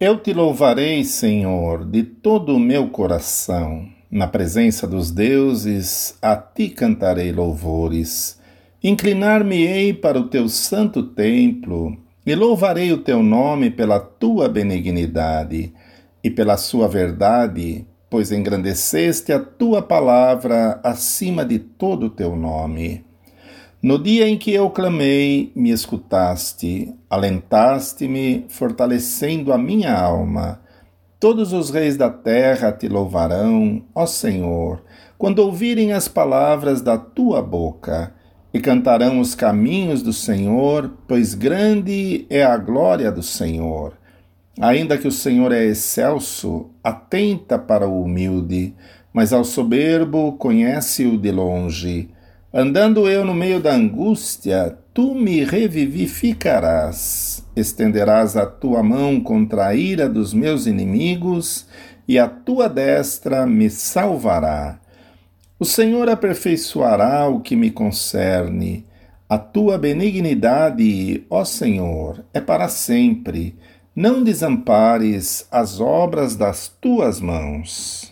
Eu te louvarei, Senhor, de todo o meu coração. Na presença dos deuses, a ti cantarei louvores. Inclinar-me-ei para o teu santo templo e louvarei o teu nome pela tua benignidade e pela sua verdade, pois engrandeceste a tua palavra acima de todo o teu nome. No dia em que eu clamei, me escutaste, alentaste-me, fortalecendo a minha alma. Todos os reis da terra te louvarão, ó Senhor, quando ouvirem as palavras da tua boca, e cantarão os caminhos do Senhor, pois grande é a glória do Senhor. Ainda que o Senhor é excelso, atenta para o humilde, mas ao soberbo conhece-o de longe. Andando eu no meio da angústia, tu me revivificarás. Estenderás a tua mão contra a ira dos meus inimigos, e a tua destra me salvará. O Senhor aperfeiçoará o que me concerne. A tua benignidade, ó Senhor, é para sempre. Não desampares as obras das tuas mãos.